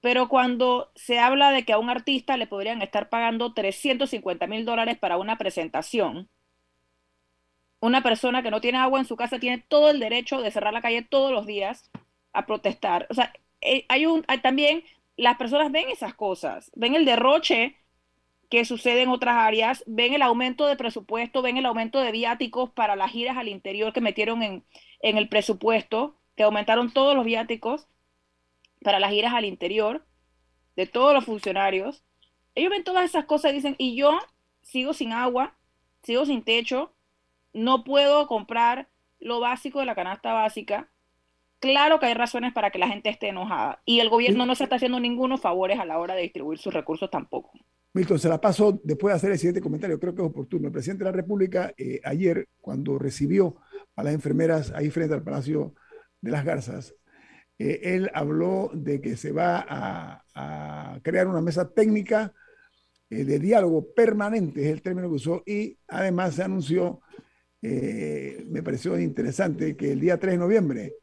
pero cuando se habla de que a un artista le podrían estar pagando 350 mil dólares para una presentación, una persona que no tiene agua en su casa tiene todo el derecho de cerrar la calle todos los días a protestar. O sea, eh, hay un, también las personas ven esas cosas, ven el derroche que sucede en otras áreas, ven el aumento de presupuesto, ven el aumento de viáticos para las giras al interior que metieron en, en el presupuesto, que aumentaron todos los viáticos para las giras al interior de todos los funcionarios. Ellos ven todas esas cosas y dicen, y yo sigo sin agua, sigo sin techo, no puedo comprar lo básico de la canasta básica, claro que hay razones para que la gente esté enojada y el gobierno no se está haciendo ningunos favores a la hora de distribuir sus recursos tampoco. Milton, se la paso después de hacer el siguiente comentario, creo que es oportuno. El presidente de la República eh, ayer, cuando recibió a las enfermeras ahí frente al Palacio de las Garzas, eh, él habló de que se va a, crear una mesa técnica eh, de diálogo permanente, es el término que usó, y además se anunció, me pareció interesante, que el día 3 de noviembre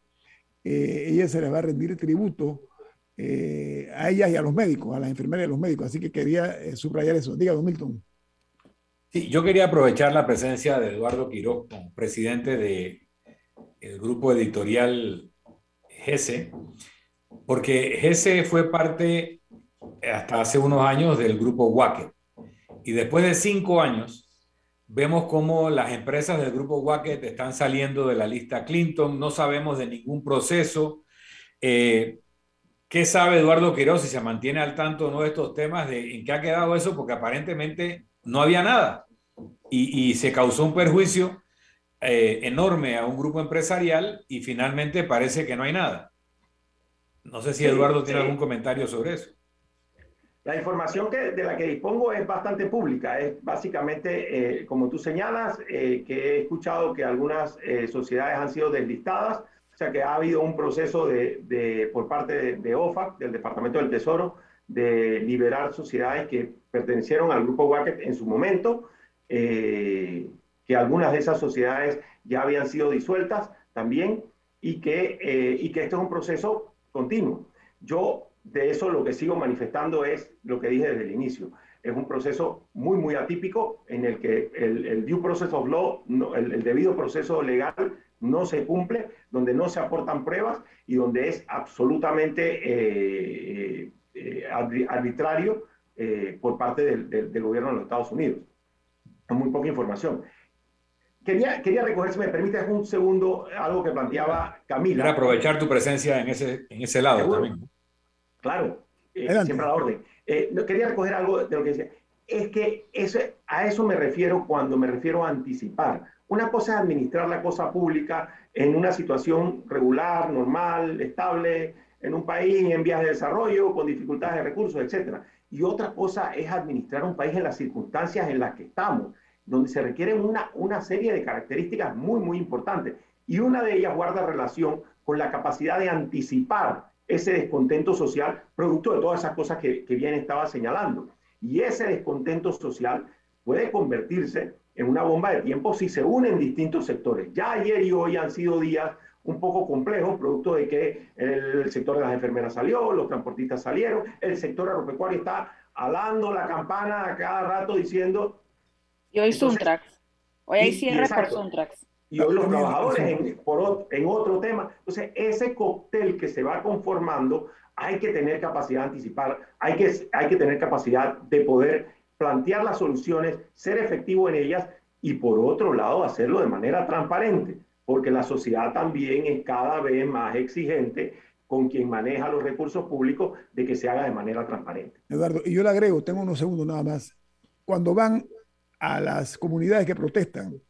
eh, ella se le va a rendir tributo eh, a ellas y a los médicos, a las enfermeras y a los médicos. Así que quería eh, subrayar eso. Diga, don Milton. Sí, yo quería aprovechar la presencia de Eduardo Quiroz presidente del grupo editorial GESE, porque GESE fue parte hasta hace unos años del grupo WACE. Y después de cinco años, Vemos cómo las empresas del grupo Wacket están saliendo de la lista Clinton, no sabemos de ningún proceso. Eh, ¿Qué sabe Eduardo Quiroz si se mantiene al tanto ¿no? de estos temas? De, ¿En qué ha quedado eso? Porque aparentemente no había nada y, se causó un perjuicio eh, enorme a un grupo empresarial y finalmente parece que no hay nada. No sé si Eduardo tiene algún comentario sobre eso. La información que, de la que dispongo es bastante pública. Es básicamente, eh, como tú señalas, eh, que he escuchado que algunas eh, sociedades han sido deslistadas, o sea que ha habido un proceso de, de por parte de, de, OFAC, del Departamento del Tesoro, de liberar sociedades que pertenecieron al grupo Wacket en su momento, que algunas de esas sociedades ya habían sido disueltas también y que, y que esto es un proceso continuo. Yo de eso lo que sigo manifestando es lo que dije desde el inicio. Es un proceso muy, muy atípico en el que el, due process of law, el, debido proceso legal no se cumple, donde no se aportan pruebas y donde es absolutamente eh, eh, arbitrario eh, por parte del, gobierno de los Estados Unidos. Muy poca información. Quería, quería recoger, si me permites un segundo, algo que planteaba Camila. Para aprovechar tu presencia en ese, en ese lado también. Claro, eh, siempre a la orden. Eh, quería recoger algo de lo que decía. Es que a eso me refiero cuando me refiero a anticipar. Una cosa es administrar la cosa pública en una situación regular, normal, estable, en un país en vías de desarrollo, con dificultades de recursos, etc. Y otra cosa es administrar un país en las circunstancias en las que estamos, donde se requieren una, una serie de características muy, muy importantes. Y una de ellas guarda relación con la capacidad de anticipar ese descontento social producto de todas esas cosas que, bien estaba señalando. Y ese descontento social puede convertirse en una bomba de tiempo si se unen distintos sectores. Ya ayer y hoy han sido días un poco complejos, producto de que el sector de las enfermeras salió, los transportistas salieron, el sector agropecuario está alando la campana a cada rato diciendo... Y hoy Suntrax. Hoy hay cierre por Suntrax y hoy los trabajadores en, por, en otro tema. Entonces, ese cóctel que se va conformando, hay que tener capacidad de anticipar, hay que, hay que tener capacidad de poder plantear las soluciones, ser efectivo en ellas y por otro lado hacerlo de manera transparente, porque la sociedad también es cada vez más exigente con quien maneja los recursos públicos de que se haga de manera transparente. Eduardo, y yo le agrego, tengo unos segundos nada más, cuando van a las comunidades que protestan,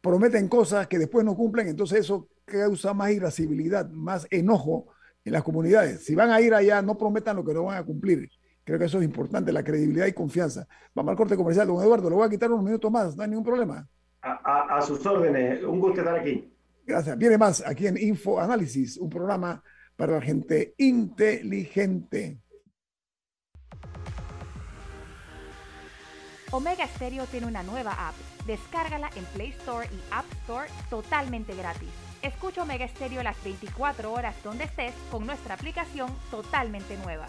prometen cosas que después no cumplen, entonces eso causa más irascibilidad, más enojo en las comunidades. Si van a ir allá, no prometan lo que no van a cumplir. Creo que eso es importante, la credibilidad y confianza. Vamos al corte comercial, don Eduardo, lo voy a quitar unos minutos más, no hay ningún problema. A, sus órdenes, un gusto estar aquí. Gracias. Viene más aquí en Info Análisis, un programa para la gente inteligente. Omega Stereo tiene una nueva app. Descárgala en Play Store y App Store totalmente gratis. Escucha Omega Stereo las 24 horas donde estés con nuestra aplicación totalmente nueva.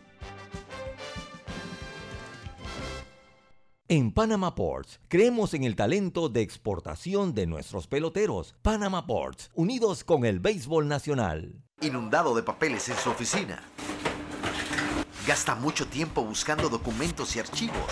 En Panama Ports creemos en el talento de exportación de nuestros peloteros. Panama Ports, unidos con el béisbol nacional. Inundado de papeles en su oficina. Gasta mucho tiempo buscando documentos y archivos.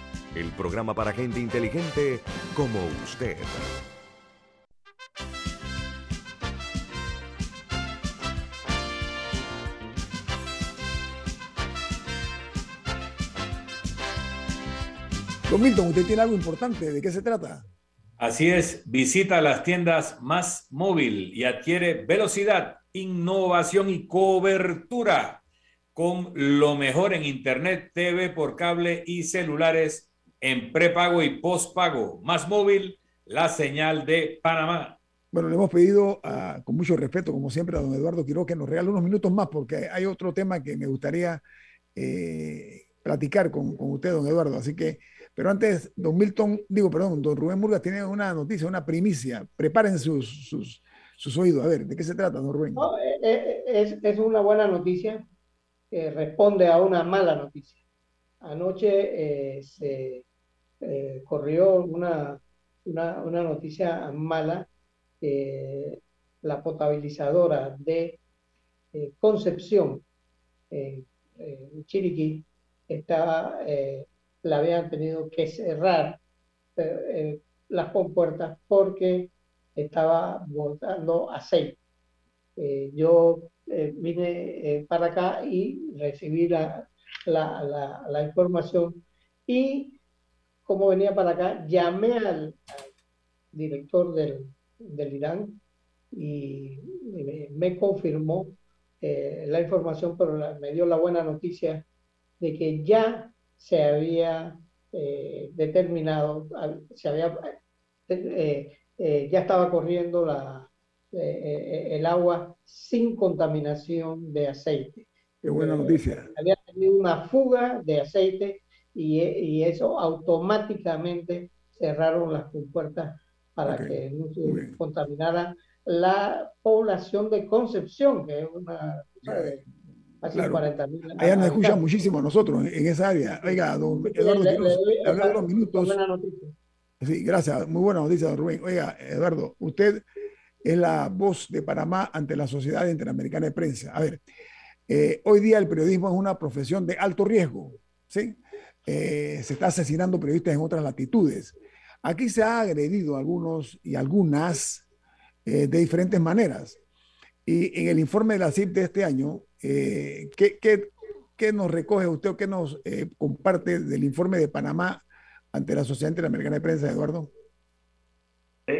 el programa para gente inteligente como usted. Don Milton, usted tiene algo importante. ¿De qué se trata? Así es, visita las tiendas más móvil y adquiere velocidad, innovación y cobertura con lo mejor en Internet, TV por cable y celulares en prepago y postpago. Más móvil, la señal de Panamá. Bueno, le hemos pedido ah, con mucho respeto, como siempre, a don Eduardo Quiroga que nos regale unos minutos más, porque hay otro tema que me gustaría eh, platicar con, con usted, don Eduardo. Así que pero antes, don Milton, digo, perdón, don Rubén Murgas tiene una noticia, una primicia. Preparen sus, sus, sus oídos. A ver, ¿de qué se trata, don Rubén? Eh, eh, es, es, una buena noticia que responde a una mala noticia. Anoche eh, se corrió una, una, una, noticia mala. la potabilizadora de Concepción, Chiriquí, está la habían tenido que cerrar eh, eh, las compuertas porque estaba botando aceite. Eh, yo vine para acá y recibí la, la, la, información y como venía para acá, llamé al, director del, del, Irán y me, confirmó la información, pero me dio la buena noticia de que ya se había eh, determinado, se había, eh, eh, ya estaba corriendo la, el agua sin contaminación de aceite. Qué buena noticia. Había tenido una fuga de aceite y, y eso automáticamente cerraron las compuertas para que no se contaminara la población de Concepción, que es una claro. Allá nos escuchan muchísimo nosotros en esa área. Oiga, don Eduardo, le, le, unos minutos. Sí, gracias. Muy buena noticia, don Rubén. Oiga, Eduardo, usted es la voz de Panamá ante la Sociedad Interamericana de Prensa. A ver, eh, hoy día el periodismo es una profesión de alto riesgo, ¿sí? Eh, se está asesinando periodistas en otras latitudes. Aquí se ha agredido a algunos y algunas eh, de diferentes maneras. Y en el informe de la CIP de este año, eh, ¿qué, qué, qué, nos recoge usted o qué nos comparte del informe de Panamá ante la Sociedad Interamericana de Prensa, Eduardo?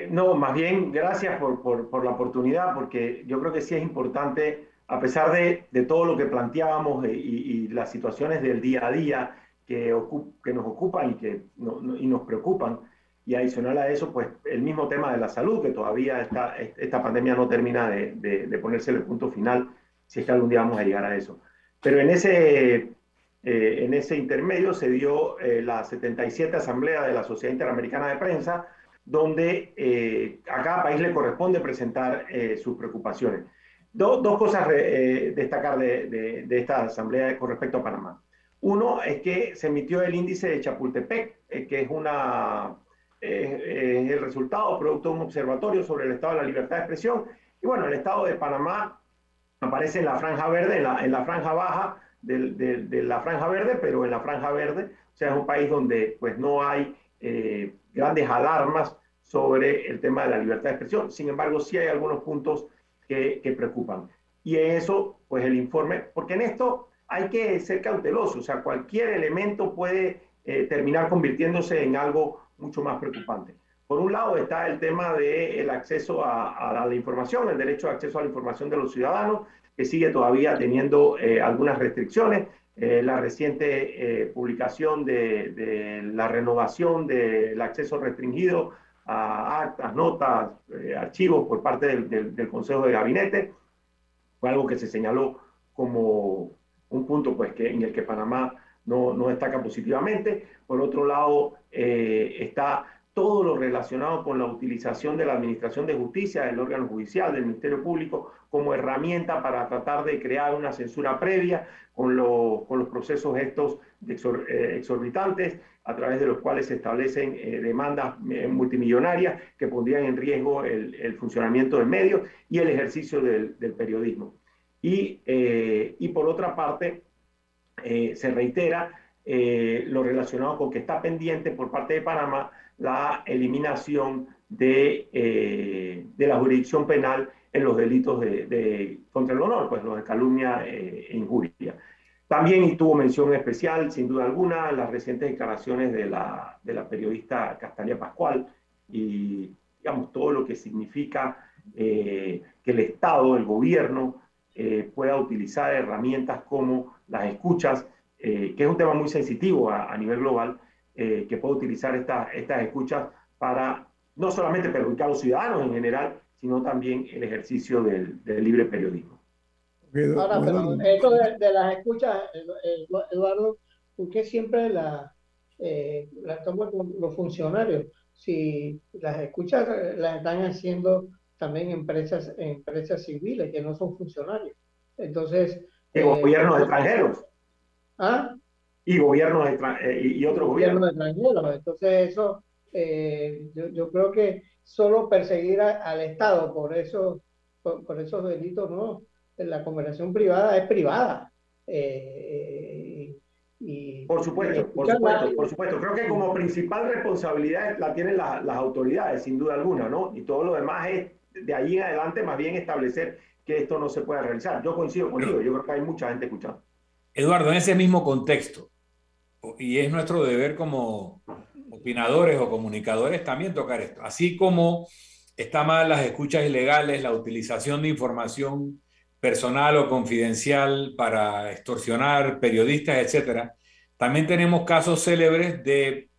No, más bien, gracias por, por, la oportunidad, porque yo creo que sí es importante, a pesar de, de todo lo que planteábamos y, las situaciones del día a día que, que nos ocupan y que no, y nos preocupan, y adicional a eso, pues el mismo tema de la salud, que todavía está, esta pandemia no termina de, de, ponerse el punto final, si es que algún día vamos a llegar a eso. Pero en ese, eh, en ese intermedio se dio eh, la 77 Asamblea de la Sociedad Interamericana de Prensa, donde eh, a cada país le corresponde presentar sus preocupaciones. dos cosas destacar de, de, esta asamblea con respecto a Panamá. Uno es que se emitió el índice de Chapultepec, que es una eh, el resultado producto de un observatorio sobre el estado de la libertad de expresión. Y bueno, el estado de Panamá aparece en la franja verde, en la, franja baja de, la franja verde, pero en la franja verde, o sea, es un país donde pues no hay eh, grandes alarmas sobre el tema de la libertad de expresión. Sin embargo, sí hay algunos puntos que, que preocupan. Y en eso, pues el informe, porque en esto hay que ser cauteloso, o sea, cualquier elemento puede eh, terminar convirtiéndose en algo mucho más preocupante. Por un lado está el tema del acceso a, la información, el derecho de acceso a la información de los ciudadanos, que sigue todavía teniendo eh, algunas restricciones. Eh, la reciente publicación de, la renovación del acceso restringido a actas, notas, archivos por parte del, del, Consejo de Gabinete fue algo que se señaló como un punto pues, que, en el que Panamá no, no destaca positivamente. Por otro lado, eh, está todo lo relacionado con la utilización de la Administración de Justicia, del órgano judicial, del Ministerio Público, como herramienta para tratar de crear una censura previa con, con los procesos estos eh, exorbitantes, a través de los cuales se establecen eh, demandas multimillonarias que pondrían en riesgo el, funcionamiento del medio y el ejercicio del, periodismo. Y, y por otra parte, eh, se reitera eh, lo relacionado con que está pendiente por parte de Panamá la eliminación de, eh, de la jurisdicción penal en los delitos de, contra el honor, pues los de calumnia e injuria. También tuvo mención especial, sin duda alguna, las recientes declaraciones de la, de la periodista Castalia Pascual y, digamos, todo lo que significa que el Estado, el gobierno, pueda utilizar herramientas como las escuchas, eh, que es un tema muy sensitivo a, nivel global, eh, que puede utilizar estas escuchas para no solamente perjudicar a los ciudadanos en general, sino también el ejercicio del, libre periodismo. Ahora, pero esto de, las escuchas, Eduardo, ¿por qué siempre la, eh, la toman los funcionarios? Si las escuchas las están haciendo también empresas, empresas civiles que no son funcionarios. Entonces, y eh, gobiernos extranjeros. ¿Ah? Y gobiernos eh, y, otros gobiernos. extranjeros. Entonces eso, eh, yo, yo, creo que solo perseguir al Estado por esos, por, esos delitos, no. La conversación privada es privada. y, por supuesto, por supuesto, por supuesto. Creo que como principal responsabilidad la tienen las autoridades, sin duda alguna, ¿no? Y todo lo demás es de ahí en adelante más bien establecer que esto no se pueda realizar. Yo coincido contigo, yo creo que hay mucha gente escuchando. Eduardo, en ese mismo contexto, y es nuestro deber como opinadores o comunicadores también tocar esto, así como está mal las escuchas ilegales, la utilización de información personal o confidencial para extorsionar periodistas, etcétera. También tenemos casos célebres de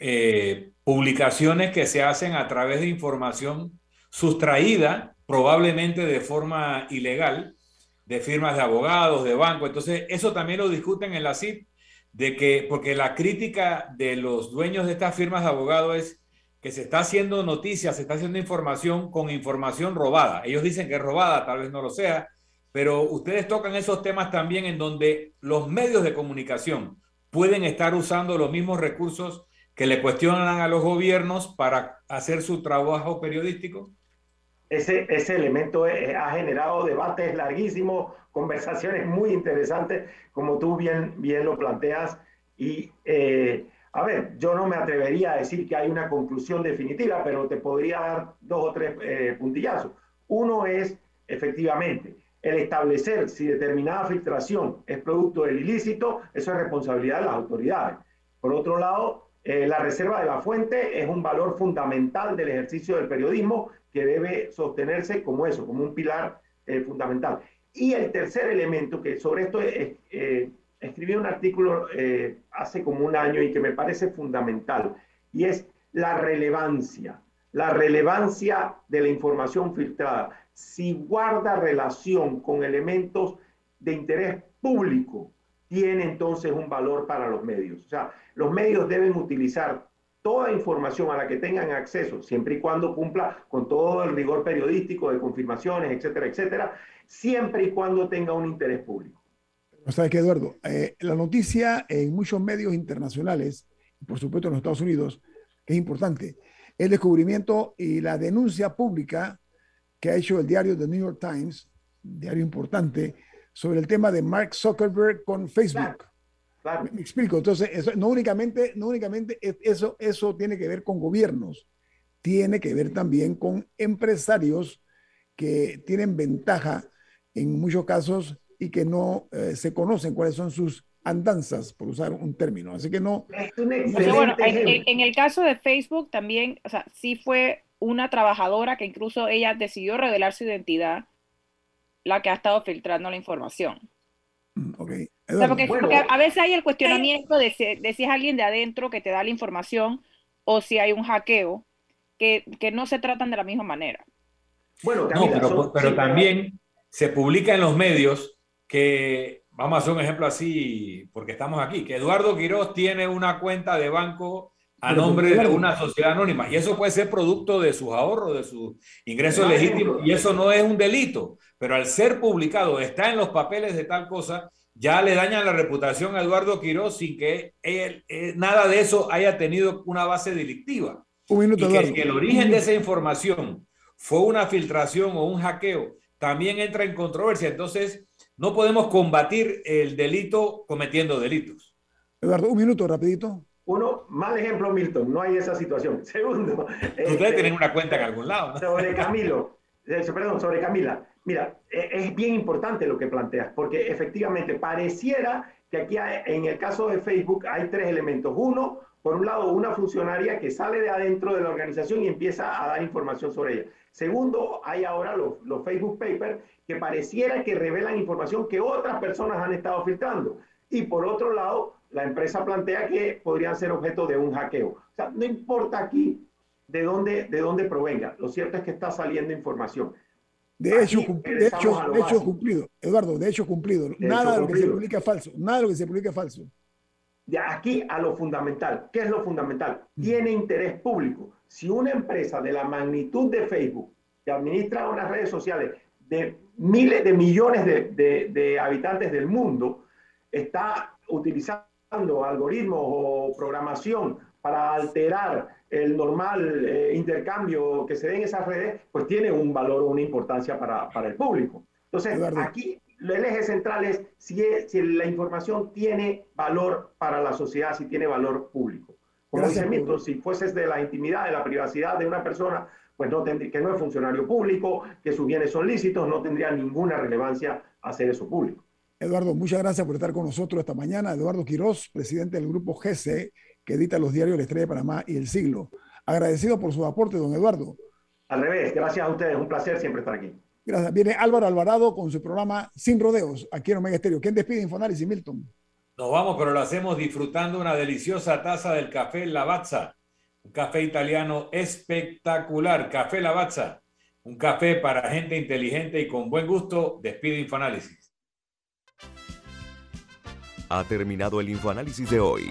eh, publicaciones que se hacen a través de información sustraída probablemente de forma ilegal, de firmas de abogados, de bancos. Entonces, eso también lo discuten en la CIP, de que, porque la crítica de los dueños de estas firmas de abogados es que se está haciendo noticias, se está haciendo información con información robada. Ellos dicen que es robada, tal vez no lo sea, pero ustedes tocan esos temas también en donde los medios de comunicación pueden estar usando los mismos recursos que le cuestionan a los gobiernos para hacer su trabajo periodístico ese, ese elemento ha generado debates larguísimos, conversaciones muy interesantes, como tú bien, bien lo planteas. Y, eh, a ver, yo no me atrevería a decir que hay una conclusión definitiva, pero te podría dar dos o tres eh, puntillazos. Uno es, efectivamente, el establecer si determinada filtración es producto del ilícito, eso es responsabilidad de las autoridades. Por otro lado, eh, la reserva de la fuente es un valor fundamental del ejercicio del periodismo que debe sostenerse como eso, como un pilar eh, fundamental. Y el tercer elemento, que sobre esto eh, escribí un artículo eh, hace como un año y que me parece fundamental, y es la relevancia, la relevancia de la información filtrada. Si guarda relación con elementos de interés público, tiene entonces un valor para los medios. O sea, los medios deben utilizar toda información a la que tengan acceso, siempre y cuando cumpla con todo el rigor periodístico de confirmaciones, etcétera, etcétera, siempre y cuando tenga un interés público. ¿Sabes qué, Eduardo? Eh, la noticia en muchos medios internacionales, por supuesto en los Estados Unidos, que es importante, el descubrimiento y la denuncia pública que ha hecho el diario The New York Times, diario importante, sobre el tema de Mark Zuckerberg con Facebook. Me, explico. Entonces, no únicamente, no únicamente eso, eso tiene que ver con gobiernos, tiene que ver también con empresarios que tienen ventaja en muchos casos y que no eh, se conocen cuáles son sus andanzas, por usar un término. Así que no. bueno, en, en, el caso de Facebook también, o sea, sí fue una trabajadora que incluso ella decidió revelar su identidad, la que ha estado filtrando la información. Mm, ok. porque, a veces hay el cuestionamiento de si, de si, es alguien de adentro que te da la información o si hay un hackeo, que, que no se tratan de la misma manera. Bueno, pero, pero también se publica en los medios que, vamos a hacer un ejemplo así, porque estamos aquí, que Eduardo Quiroz tiene una cuenta de banco a nombre de una sociedad anónima. Y eso puede ser producto de sus ahorros, de sus ingresos legítimos, y eso no es un delito. Pero al ser publicado, está en los papeles de tal cosa, ya le dañan la reputación a Eduardo Quiroz sin que él, eh, nada de eso haya tenido una base delictiva. Un minuto, y que el origen de esa información fue una filtración o un hackeo, también entra en controversia. Entonces, no podemos combatir el delito cometiendo delitos. Eduardo, un minuto, rapidito. Uno, mal ejemplo, Milton, no hay esa situación. <laughs> Segundo. Ustedes este, tienen una cuenta en algún lado. Sobre Camilo, perdón, sobre Camila. Mira, e, es bien importante lo que planteas, porque efectivamente pareciera que aquí en el caso de Facebook hay tres elementos. Uno, por un lado, una funcionaria que sale de adentro de la organización y empieza a dar información sobre ella. Segundo, hay ahora los, los Facebook Papers que pareciera que revelan información que otras personas han estado filtrando. Y por otro lado, la empresa plantea que podrían ser objeto de un hackeo. O sea, no importa aquí de dónde, de dónde provenga, lo cierto es que está saliendo información. De hecho, de hecho, de hecho cumplido. Eduardo, de hecho cumplido. nada de lo que se publica es falso. Nada de lo que se publica es falso. De aquí a lo fundamental. ¿Qué es lo fundamental? Mm. Tiene interés público. Si una empresa de la magnitud de Facebook, que administra unas redes sociales de miles de millones de, habitantes del mundo está utilizando algoritmos o programación para alterar el normal eh, intercambio que se ve en esas redes, pues tiene un valor o una importancia para, el público. Entonces, aquí el eje central es si, si, la información tiene valor para la sociedad, si tiene valor público. Como dice Milton, si fuese de la intimidad, de la privacidad de una persona, pues no tendría, que no es funcionario público, que sus bienes son lícitos, no tendría ninguna relevancia hacer eso público. Eduardo, muchas gracias por estar con nosotros esta mañana. Eduardo Quiroz, presidente del grupo GC, que edita los diarios La Estrella de Panamá y El Siglo. Agradecido por su aporte, don Eduardo. Al revés, gracias a ustedes, un placer siempre estar aquí. Gracias. Viene Álvaro Alvarado con su programa Sin Rodeos, aquí en Omega Estéreo. ¿Quién despide Infoanálisis, Milton? Nos vamos, pero lo hacemos disfrutando una deliciosa taza del café Lavazza un café italiano espectacular, Café Lavazza, un café para gente inteligente y con buen gusto. Despide Infoanálisis. Ha terminado el Infoanálisis de hoy.